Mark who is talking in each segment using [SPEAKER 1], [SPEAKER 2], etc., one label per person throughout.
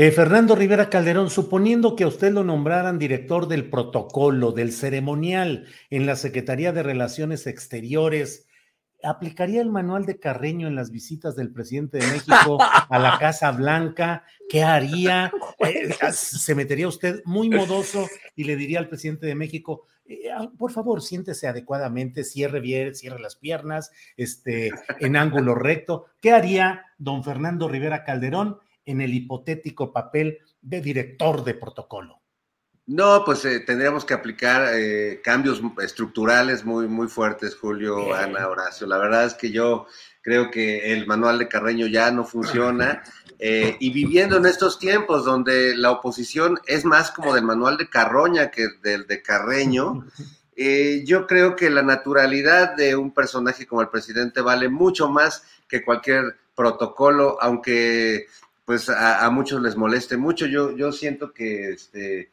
[SPEAKER 1] Eh, Fernando Rivera Calderón, suponiendo que a usted lo nombraran director del protocolo, del ceremonial en la Secretaría de Relaciones Exteriores, ¿aplicaría el manual de Carreño en las visitas del presidente de México a la Casa Blanca? ¿Qué haría? Eh, ¿Se metería usted muy modoso y le diría al presidente de México, eh, ah, por favor, siéntese adecuadamente, cierre bien, cierre las piernas, este, en ángulo recto? ¿Qué haría don Fernando Rivera Calderón? En el hipotético papel de director de protocolo?
[SPEAKER 2] No, pues eh, tendríamos que aplicar eh, cambios estructurales muy, muy fuertes, Julio, Ana, Horacio. La verdad es que yo creo que el manual de Carreño ya no funciona. Eh, y viviendo en estos tiempos donde la oposición es más como del manual de Carroña que del de Carreño, yo creo que la naturalidad de un personaje como el presidente vale mucho más que cualquier protocolo, aunque pues a, muchos les moleste mucho. Yo, yo siento que este,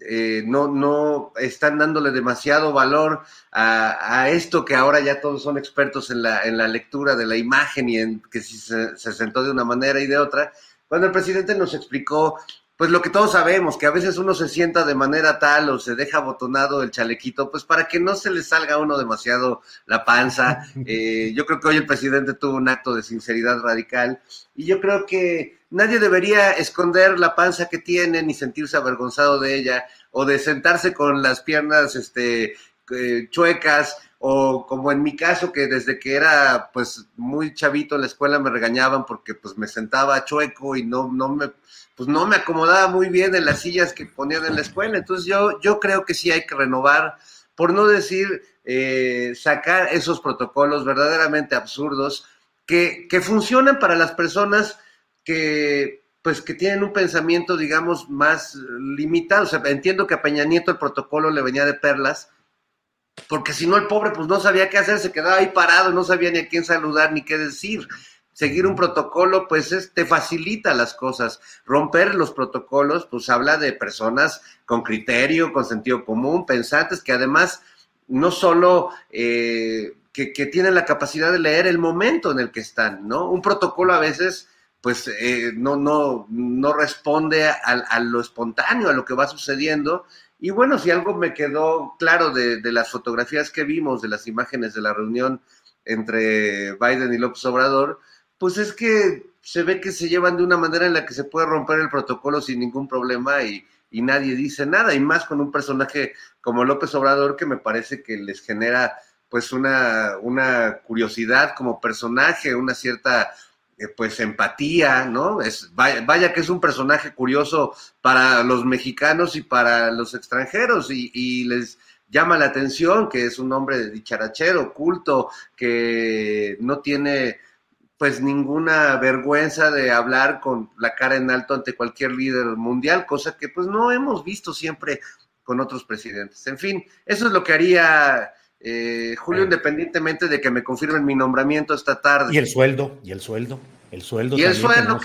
[SPEAKER 2] eh, no, no están dándole demasiado valor a, esto que ahora ya todos son expertos en la, en la lectura de la imagen y en que si se, se sentó de una manera y de otra. Cuando el presidente nos explicó pues lo que todos sabemos, que a veces uno se sienta de manera tal o se deja botonado el chalequito, pues para que no se le salga a uno demasiado la panza. Eh, yo creo que hoy el presidente tuvo un acto de sinceridad radical y yo creo que nadie debería esconder la panza que tiene ni sentirse avergonzado de ella o de sentarse con las piernas este, eh, chuecas o como en mi caso que desde que era pues muy chavito en la escuela me regañaban porque pues me sentaba chueco y no, no me pues no me acomodaba muy bien en las sillas que ponían en la escuela. Entonces yo, yo creo que sí hay que renovar, por no decir eh, sacar esos protocolos verdaderamente absurdos que, que funcionan para las personas que pues que tienen un pensamiento, digamos, más limitado. O sea, entiendo que a Peña Nieto el protocolo le venía de perlas, porque si no el pobre pues no sabía qué hacer, se quedaba ahí parado, no sabía ni a quién saludar ni qué decir seguir un protocolo, pues te facilita las cosas. Romper los protocolos, pues habla de personas con criterio, con sentido común, pensantes, que además no solo eh, que, tienen la capacidad de leer el momento en el que están, ¿no? Un protocolo a veces, pues eh, no, no, no responde a, a, lo espontáneo, a lo que va sucediendo. Y bueno, si algo me quedó claro de, las fotografías que vimos, de las imágenes de la reunión entre Biden y López Obrador, pues es que se ve que se llevan de una manera en la que se puede romper el protocolo sin ningún problema y, nadie dice nada, y más con un personaje como López Obrador que me parece que les genera pues una, una curiosidad como personaje, una cierta pues empatía, ¿no? Es, vaya, que es un personaje curioso para los mexicanos y para los extranjeros y, y les llama la atención que es un hombre dicharachero, culto, que no tiene pues ninguna vergüenza de hablar con la cara en alto ante cualquier líder mundial, cosa que pues no hemos visto siempre con otros presidentes. En fin, eso es lo que haría eh, Julio, independientemente de que me confirmen mi nombramiento esta tarde.
[SPEAKER 1] Y el sueldo, y el sueldo, el sueldo.
[SPEAKER 2] Y el sueldo.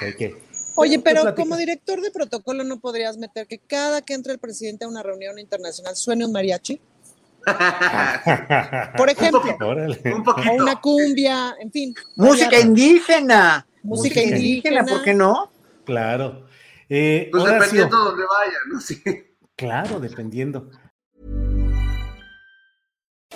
[SPEAKER 3] Oye, pero como director de protocolo no podrías meter que cada que entre el presidente a una reunión internacional suene un mariachi. Por ejemplo, o una cumbia, en fin.
[SPEAKER 4] Música indígena. Música indígena, ¿por qué no?
[SPEAKER 1] Claro. Eh,
[SPEAKER 2] pues dependiendo de donde vaya, ¿no? Sí.
[SPEAKER 1] Claro, dependiendo.